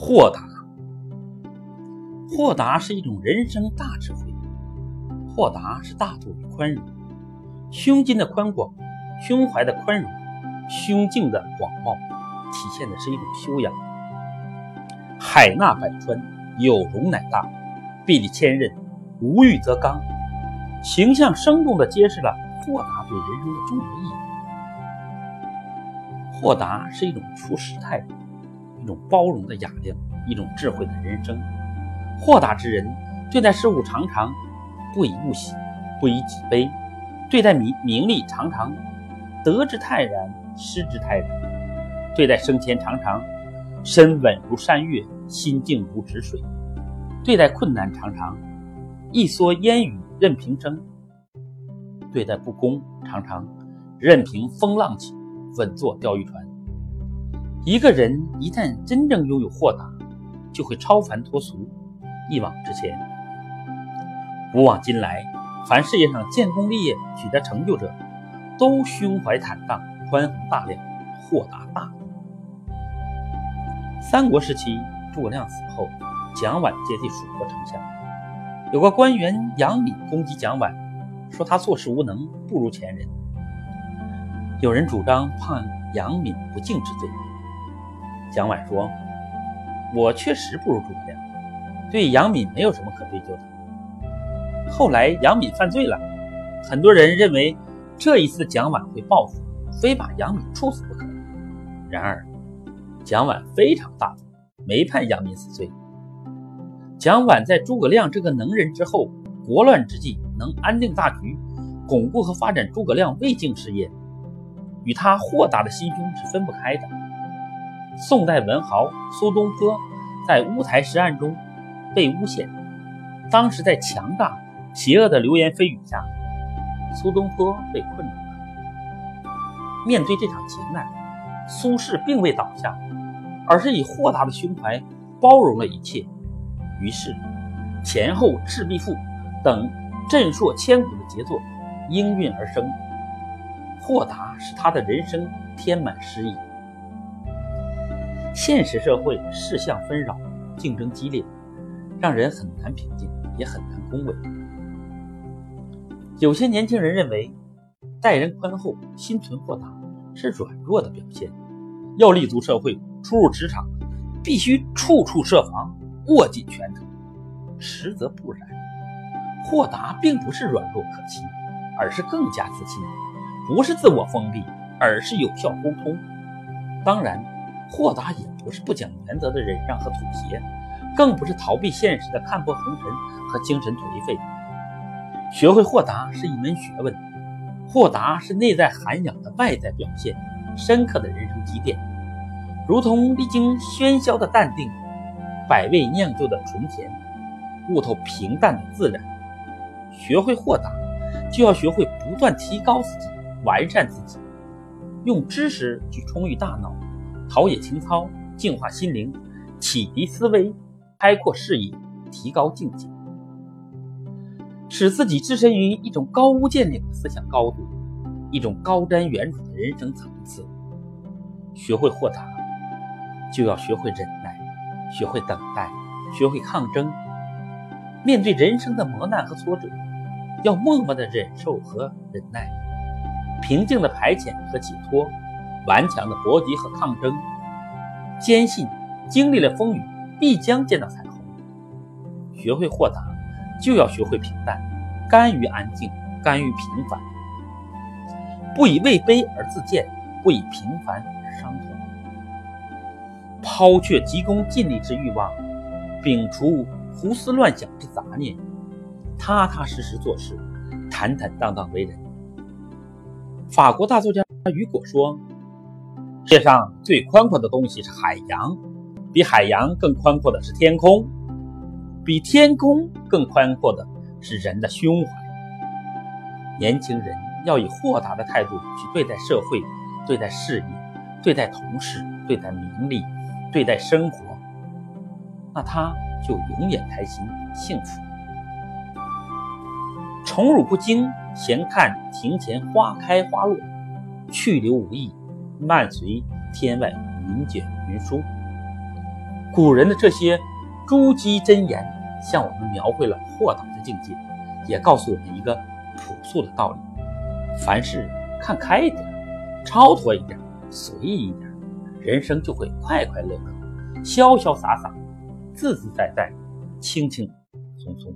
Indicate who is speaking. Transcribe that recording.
Speaker 1: 豁达，豁达是一种人生大智慧。豁达是大度与宽容，胸襟的宽广，胸怀的宽容，胸襟的广袤，体现的是一种修养。海纳百川，有容乃大，壁立千仞，无欲则刚。形象生动地揭示了豁达对人生的重要意义。豁达是一种处世态度。一种包容的雅量，一种智慧的人生。豁达之人对待事物常常不以物喜，不以己悲；对待名名利常常得之泰然，失之泰然；对待生前常常身稳如山岳，心静如止水；对待困难常常一蓑烟雨任平生；对待不公常常任凭风浪起，稳坐钓鱼船。一个人一旦真正拥有豁达，就会超凡脱俗，一往直前。古往今来，凡事业上建功立业、取得成就者，都胸怀坦荡、宽宏大量、豁达大度。三国时期，诸葛亮死后，蒋琬接替蜀国丞相。有个官员杨敏攻击蒋琬，说他做事无能，不如前人。有人主张判杨敏不敬之罪。蒋琬说：“我确实不如诸葛亮，对杨敏没有什么可追究的。后来杨敏犯罪了，很多人认为这一次蒋琬会报复，非把杨敏处死不可。然而蒋琬非常大度，没判杨敏死罪。蒋琬在诸葛亮这个能人之后，国乱之际能安定大局，巩固和发展诸葛亮魏晋事业，与他豁达的心胸是分不开的。”宋代文豪苏东坡在乌台诗案中被诬陷，当时在强大邪恶的流言蜚语下，苏东坡被困住了。面对这场劫难，苏轼并未倒下，而是以豁达的胸怀包容了一切。于是，前后《赤壁赋》等震烁千古的杰作应运而生。豁达使他的人生添满诗意。现实社会事项纷扰，竞争激烈，让人很难平静，也很难恭维。有些年轻人认为，待人宽厚、心存豁达是软弱的表现。要立足社会、出入职场，必须处处设防、握紧拳头。实则不然，豁达并不是软弱可欺，而是更加自信；不是自我封闭，而是有效沟通。当然。豁达也不是不讲原则的忍让和妥协，更不是逃避现实的看破红尘和精神颓废。学会豁达是一门学问，豁达是内在涵养的外在表现，深刻的人生积淀，如同历经喧嚣的淡定，百味酿就的醇甜，悟透平淡的自然。学会豁达，就要学会不断提高自己，完善自己，用知识去充裕大脑。陶冶情操，净化心灵，启迪思维，开阔视野，提高境界，使自己置身于一种高屋建瓴的思想高度，一种高瞻远瞩的人生层次。学会豁达，就要学会忍耐，学会等待，学会抗争。面对人生的磨难和挫折，要默默的忍受和忍耐，平静的排遣和解脱。顽强的搏击和抗争，坚信经历了风雨，必将见到彩虹。学会豁达，就要学会平淡，甘于安静，甘于平凡，不以位卑而自贱，不以平凡而伤痛。抛却急功近利之欲望，摒除胡思乱想之杂念，踏踏实实做事，坦坦荡荡为人。法国大作家雨果说。世界上最宽阔的东西是海洋，比海洋更宽阔的是天空，比天空更宽阔的是人的胸怀。年轻人要以豁达的态度去对待社会、对待事业、对待同事、对待名利、对待生活，那他就永远开心幸福。宠辱不惊，闲看庭前花开花落，去留无意。漫随天外云卷云舒，古人的这些珠玑真言，向我们描绘了豁达的境界，也告诉我们一个朴素的道理：凡事看开一点，超脱一点，随意一点，人生就会快快乐乐、潇潇洒洒、自自在在、轻轻松松。